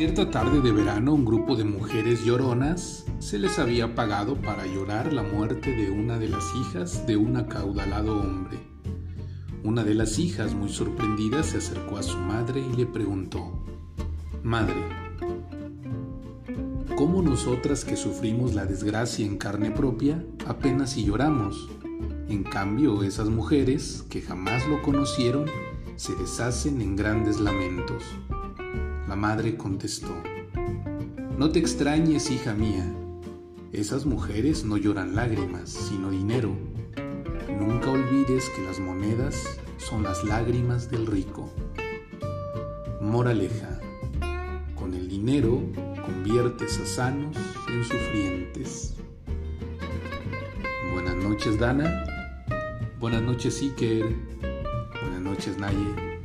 Cierta tarde de verano un grupo de mujeres lloronas se les había pagado para llorar la muerte de una de las hijas de un acaudalado hombre. Una de las hijas, muy sorprendida, se acercó a su madre y le preguntó, Madre, ¿cómo nosotras que sufrimos la desgracia en carne propia apenas si lloramos? En cambio, esas mujeres, que jamás lo conocieron, se deshacen en grandes lamentos. La madre contestó, No te extrañes, hija mía, esas mujeres no lloran lágrimas, sino dinero. Nunca olvides que las monedas son las lágrimas del rico. Moraleja, con el dinero conviertes a sanos en sufrientes. Buenas noches, Dana. Buenas noches, Iker. Buenas noches, Naye.